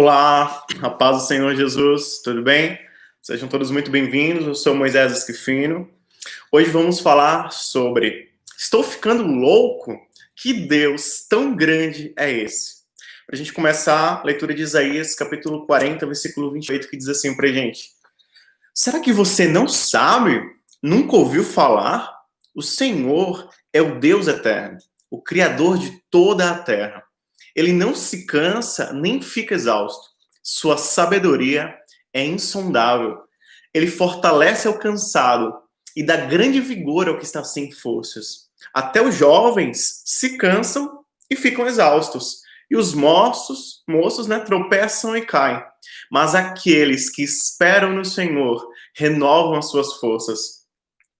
Olá, a paz do Senhor Jesus, tudo bem? Sejam todos muito bem-vindos. Eu sou Moisés Esquifino. Hoje vamos falar sobre Estou ficando louco? Que Deus tão grande é esse? Para a gente começar, a leitura de Isaías, capítulo 40, versículo 28, que diz assim para gente: Será que você não sabe? Nunca ouviu falar? O Senhor é o Deus eterno, o Criador de toda a terra. Ele não se cansa nem fica exausto. Sua sabedoria é insondável. Ele fortalece ao cansado e dá grande vigor ao que está sem forças. Até os jovens se cansam e ficam exaustos, e os moços, moços, né, tropeçam e caem. Mas aqueles que esperam no Senhor renovam as suas forças.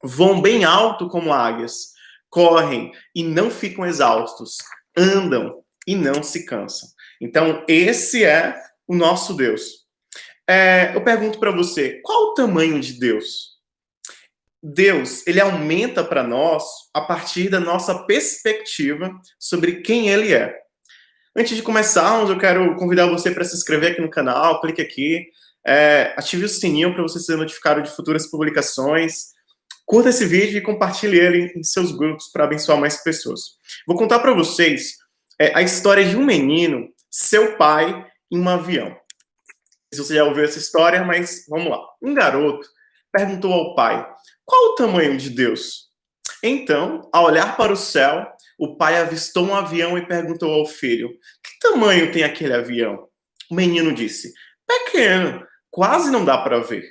Vão bem alto como águias, correm e não ficam exaustos, andam e não se cansam. Então, esse é o nosso Deus. É, eu pergunto para você, qual o tamanho de Deus? Deus, ele aumenta para nós a partir da nossa perspectiva sobre quem ele é. Antes de começarmos, eu quero convidar você para se inscrever aqui no canal, clique aqui, é, ative o sininho para você ser notificado de futuras publicações. Curta esse vídeo e compartilhe ele em seus grupos para abençoar mais pessoas. Vou contar para vocês é a história de um menino, seu pai, em um avião. Se você já ouviu essa história, mas vamos lá. Um garoto perguntou ao pai: qual o tamanho de Deus? Então, ao olhar para o céu, o pai avistou um avião e perguntou ao filho: que tamanho tem aquele avião? O menino disse: pequeno, quase não dá para ver.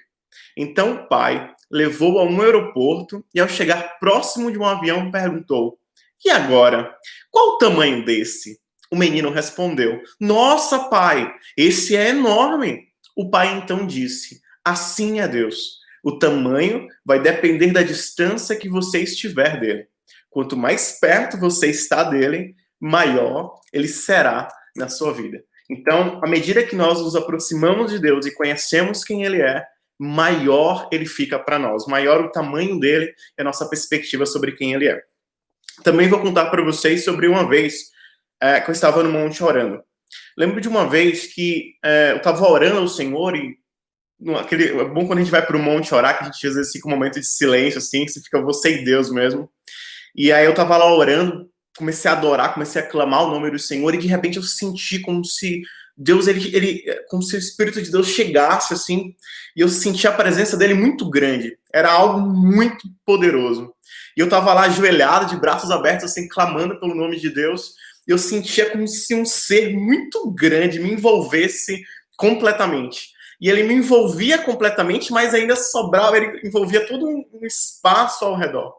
Então o pai levou a um aeroporto e, ao chegar próximo de um avião, perguntou: e agora? Qual o tamanho desse? O menino respondeu: Nossa, pai, esse é enorme. O pai então disse: Assim é Deus. O tamanho vai depender da distância que você estiver dele. Quanto mais perto você está dele, maior ele será na sua vida. Então, à medida que nós nos aproximamos de Deus e conhecemos quem ele é, maior ele fica para nós, maior o tamanho dele e a nossa perspectiva sobre quem ele é. Também vou contar para vocês sobre uma vez é, que eu estava no monte orando. Lembro de uma vez que é, eu estava orando ao Senhor e aquele, é bom quando a gente vai para o monte orar, que a gente às vezes fica um momento de silêncio, assim, que você fica você e Deus mesmo. E aí eu estava lá orando, comecei a adorar, comecei a clamar o nome do Senhor e de repente eu senti como se Deus, ele, ele, como se o Espírito de Deus chegasse assim, e eu senti a presença dele muito grande. Era algo muito poderoso. E eu estava lá ajoelhado, de braços abertos, assim, clamando pelo nome de Deus. E eu sentia como se um ser muito grande me envolvesse completamente. E ele me envolvia completamente, mas ainda sobrava, ele envolvia todo um espaço ao redor.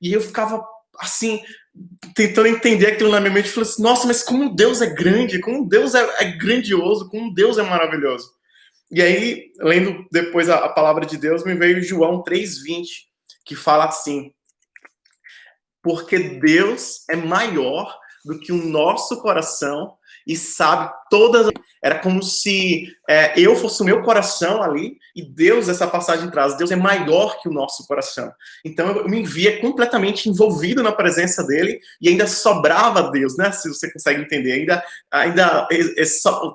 E eu ficava assim, tentando entender aquilo na minha mente, falei assim, nossa, mas como Deus é grande, como Deus é, é grandioso, como Deus é maravilhoso. E aí, lendo depois a, a palavra de Deus, me veio João 3,20, que fala assim: porque Deus é maior do que o nosso coração e sabe todas. Era como se é, eu fosse o meu coração ali e Deus, essa passagem traz, Deus é maior que o nosso coração. Então eu me via completamente envolvido na presença dele e ainda sobrava Deus, né? Se você consegue entender, ainda, ainda é, é,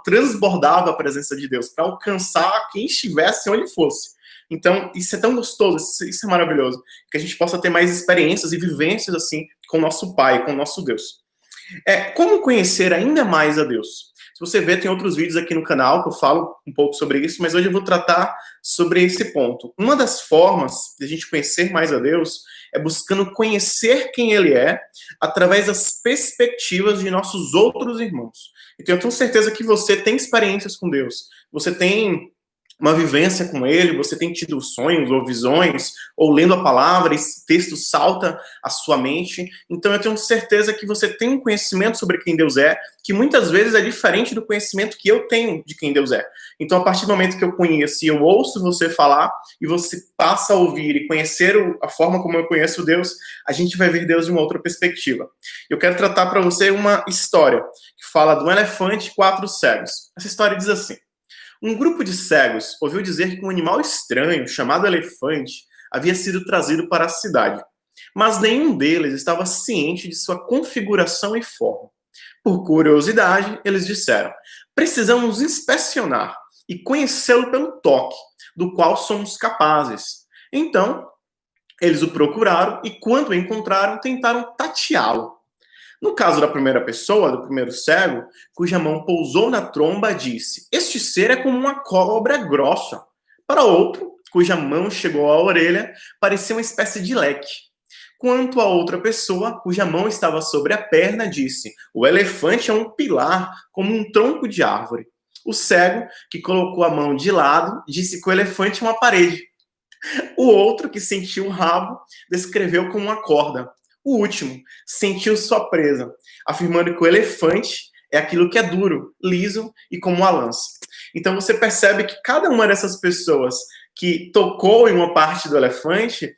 transbordava a presença de Deus para alcançar quem estivesse onde fosse. Então, isso é tão gostoso, isso é maravilhoso, que a gente possa ter mais experiências e vivências assim com o nosso Pai, com o nosso Deus. É, como conhecer ainda mais a Deus? Se você ver, tem outros vídeos aqui no canal que eu falo um pouco sobre isso, mas hoje eu vou tratar sobre esse ponto. Uma das formas de a gente conhecer mais a Deus é buscando conhecer quem Ele é através das perspectivas de nossos outros irmãos. Então, eu tenho certeza que você tem experiências com Deus, você tem uma vivência com ele, você tem tido sonhos ou visões, ou lendo a palavra, esse texto salta à sua mente. Então eu tenho certeza que você tem um conhecimento sobre quem Deus é, que muitas vezes é diferente do conhecimento que eu tenho de quem Deus é. Então, a partir do momento que eu conheço e eu ouço você falar, e você passa a ouvir e conhecer a forma como eu conheço Deus, a gente vai ver Deus de uma outra perspectiva. Eu quero tratar para você uma história que fala do elefante e quatro cegos. Essa história diz assim. Um grupo de cegos ouviu dizer que um animal estranho, chamado elefante, havia sido trazido para a cidade, mas nenhum deles estava ciente de sua configuração e forma. Por curiosidade, eles disseram: precisamos inspecionar e conhecê-lo pelo toque, do qual somos capazes. Então, eles o procuraram e, quando o encontraram, tentaram tateá-lo. No caso da primeira pessoa, do primeiro cego, cuja mão pousou na tromba, disse: Este ser é como uma cobra grossa. Para outro, cuja mão chegou à orelha, parecia uma espécie de leque. Quanto a outra pessoa, cuja mão estava sobre a perna, disse: O elefante é um pilar, como um tronco de árvore. O cego, que colocou a mão de lado, disse que o elefante é uma parede. O outro, que sentiu o rabo, descreveu como uma corda. O último sentiu sua presa, afirmando que o elefante é aquilo que é duro, liso e como uma lança. Então você percebe que cada uma dessas pessoas que tocou em uma parte do elefante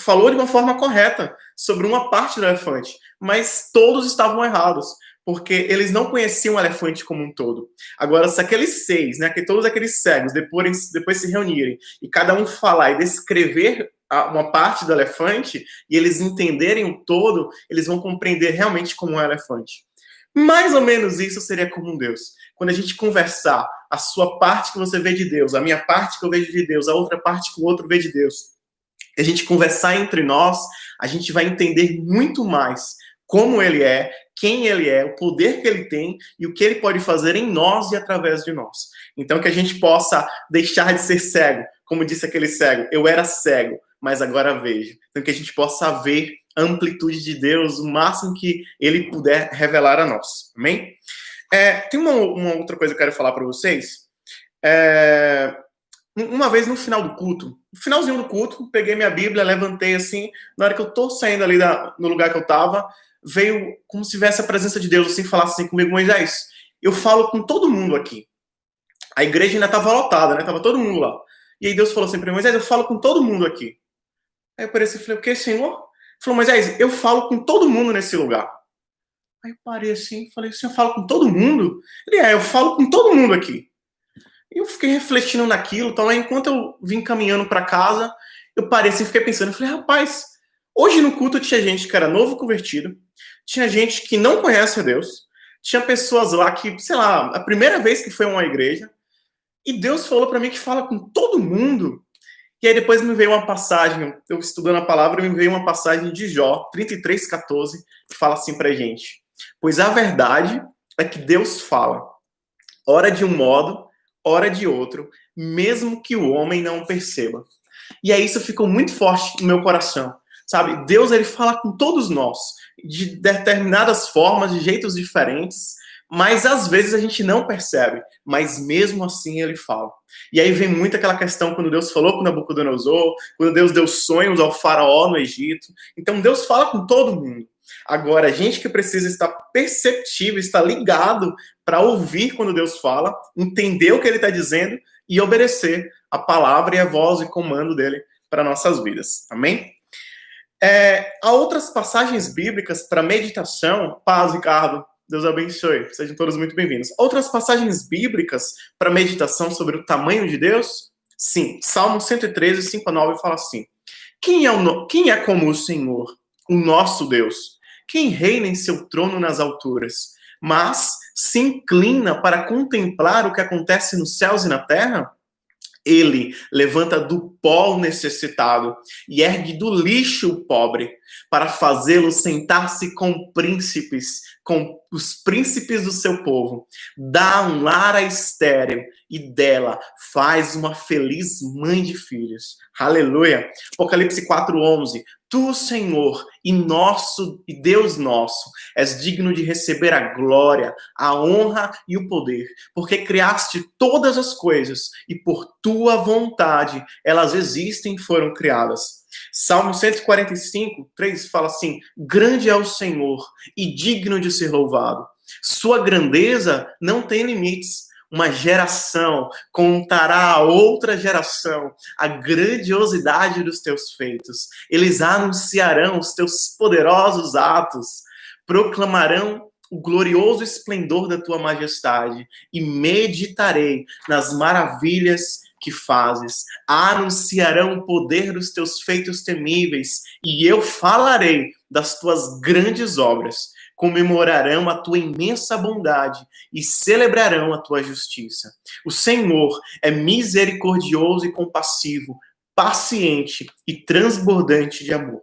falou de uma forma correta sobre uma parte do elefante, mas todos estavam errados, porque eles não conheciam o elefante como um todo. Agora, se aqueles seis, né, que todos aqueles cegos depois, depois se reunirem e cada um falar e descrever uma parte do elefante e eles entenderem o todo, eles vão compreender realmente como é um elefante. Mais ou menos isso seria como um Deus. Quando a gente conversar a sua parte que você vê de Deus, a minha parte que eu vejo de Deus, a outra parte que o outro vê de Deus, a gente conversar entre nós, a gente vai entender muito mais como ele é, quem ele é, o poder que ele tem e o que ele pode fazer em nós e através de nós. Então, que a gente possa deixar de ser cego, como disse aquele cego, eu era cego, mas agora vejo. Então, que a gente possa ver a amplitude de Deus, o máximo que ele puder revelar a nós. Amém? É, tem uma, uma, outra coisa que eu quero falar para vocês. É, uma vez no final do culto, no finalzinho do culto, peguei minha Bíblia, levantei assim, na hora que eu tô saindo ali da, no lugar que eu tava, veio como se tivesse a presença de Deus assim, falasse assim comigo, Moisés, eu falo com todo mundo aqui. A igreja ainda estava lotada, né? Tava todo mundo lá. E aí Deus falou assim para mim, Moisés, eu falo com todo mundo aqui. Aí eu pareci e falei, o que, Senhor? Ele falou, Moisés, eu falo com todo mundo nesse lugar. Aí eu parei assim, falei, Senhor, eu falo com todo mundo? Ele, é, eu falo com todo mundo aqui. E eu fiquei refletindo naquilo, então aí enquanto eu vim caminhando para casa, eu parei assim, fiquei pensando, eu falei, rapaz, hoje no culto tinha gente que era novo convertido, tinha gente que não conhece a Deus, tinha pessoas lá que, sei lá, a primeira vez que foi a uma igreja, e Deus falou para mim que fala com todo mundo. E aí depois me veio uma passagem, eu estudando a palavra, me veio uma passagem de Jó, 33:14, que fala assim pra gente: "Pois a verdade é que Deus fala, ora de um modo, ora de outro, mesmo que o homem não perceba". E aí isso ficou muito forte no meu coração. Sabe? Deus ele fala com todos nós de determinadas formas, de jeitos diferentes, mas às vezes a gente não percebe, mas mesmo assim ele fala. E aí vem muito aquela questão quando Deus falou com Nabucodonosor, quando Deus deu sonhos ao faraó no Egito. Então Deus fala com todo mundo. Agora, a gente que precisa estar perceptível, estar ligado para ouvir quando Deus fala, entender o que ele está dizendo e obedecer a palavra e a voz e comando dele para nossas vidas. Amém? É, há outras passagens bíblicas para meditação. Paz, Ricardo. Deus abençoe. Sejam todos muito bem-vindos. Outras passagens bíblicas para meditação sobre o tamanho de Deus? Sim. Salmo 113, 5 a 9 fala assim: Quem é, o, quem é como o Senhor, o nosso Deus? Quem reina em seu trono nas alturas, mas se inclina para contemplar o que acontece nos céus e na terra? Ele levanta do pó o necessitado e ergue do lixo o pobre, para fazê-lo sentar-se com príncipes, com os príncipes do seu povo. Dá um lar a estéreo e dela faz uma feliz mãe de filhos. Aleluia. Apocalipse 4:11. Tu, Senhor, e nosso e Deus nosso, és digno de receber a glória, a honra e o poder, porque criaste todas as coisas e por tua vontade elas existem e foram criadas. Salmo 145, 3 fala assim: Grande é o Senhor e digno de ser louvado. Sua grandeza não tem limites uma geração contará a outra geração a grandiosidade dos teus feitos. Eles anunciarão os teus poderosos atos, proclamarão o glorioso esplendor da tua majestade e meditarei nas maravilhas que fazes. Anunciarão o poder dos teus feitos temíveis e eu falarei das tuas grandes obras comemorarão a tua imensa bondade e celebrarão a tua justiça. O Senhor é misericordioso e compassivo, paciente e transbordante de amor.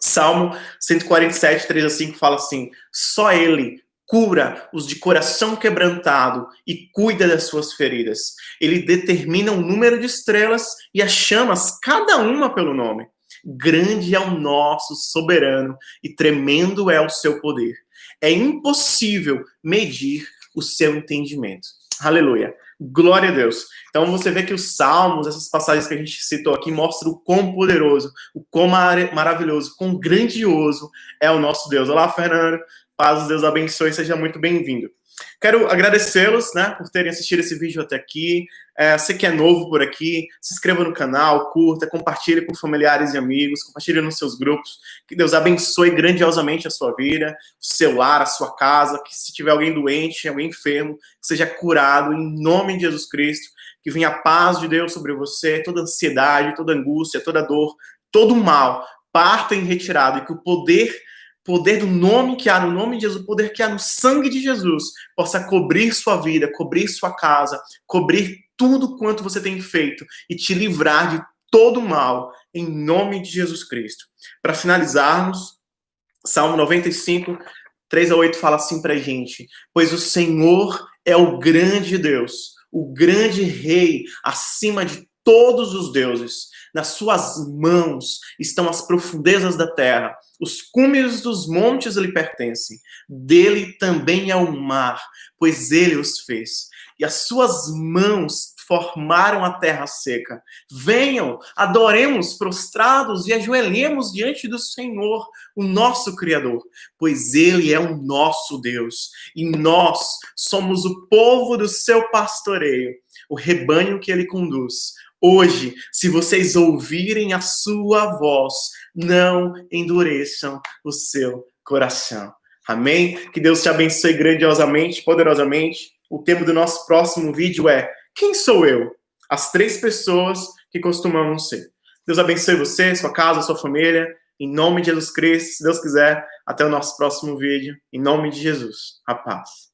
Salmo 147, 3 a 5 fala assim: só Ele cura os de coração quebrantado e cuida das suas feridas. Ele determina o número de estrelas e as chamas, cada uma pelo nome. Grande é o nosso soberano e tremendo é o seu poder. É impossível medir o seu entendimento. Aleluia. Glória a Deus. Então você vê que os salmos, essas passagens que a gente citou aqui, mostram o quão poderoso, o quão mar maravilhoso, quão grandioso é o nosso Deus. Olá, Fernando. Paz, Deus abençoe, seja muito bem-vindo. Quero agradecê-los, né, por terem assistido esse vídeo até aqui. É, você que é novo por aqui, se inscreva no canal, curta, compartilhe com familiares e amigos, compartilhe nos seus grupos. Que Deus abençoe grandiosamente a sua vida, o seu lar, a sua casa. Que se tiver alguém doente, alguém enfermo, seja curado em nome de Jesus Cristo. Que venha a paz de Deus sobre você, toda ansiedade, toda angústia, toda dor, todo mal parta em retirada e que o poder poder do nome que há no nome de Jesus, o poder que há no sangue de Jesus, possa cobrir sua vida, cobrir sua casa, cobrir tudo quanto você tem feito e te livrar de todo mal, em nome de Jesus Cristo. Para finalizarmos, Salmo 95, 3 a 8 fala assim para gente: Pois o Senhor é o grande Deus, o grande Rei acima de todos os deuses. Nas suas mãos estão as profundezas da terra, os cumes dos montes lhe pertencem. Dele também é o mar, pois ele os fez. E as suas mãos formaram a terra seca. Venham, adoremos prostrados e ajoelhemos diante do Senhor, o nosso Criador, pois Ele é o nosso Deus e nós somos o povo do seu pastoreio, o rebanho que Ele conduz. Hoje, se vocês ouvirem a sua voz, não endureçam o seu coração. Amém? Que Deus te abençoe grandiosamente, poderosamente. O tema do nosso próximo vídeo é Quem sou eu? As três pessoas que costumamos ser. Deus abençoe você, sua casa, sua família. Em nome de Jesus Cristo, se Deus quiser, até o nosso próximo vídeo. Em nome de Jesus. A paz.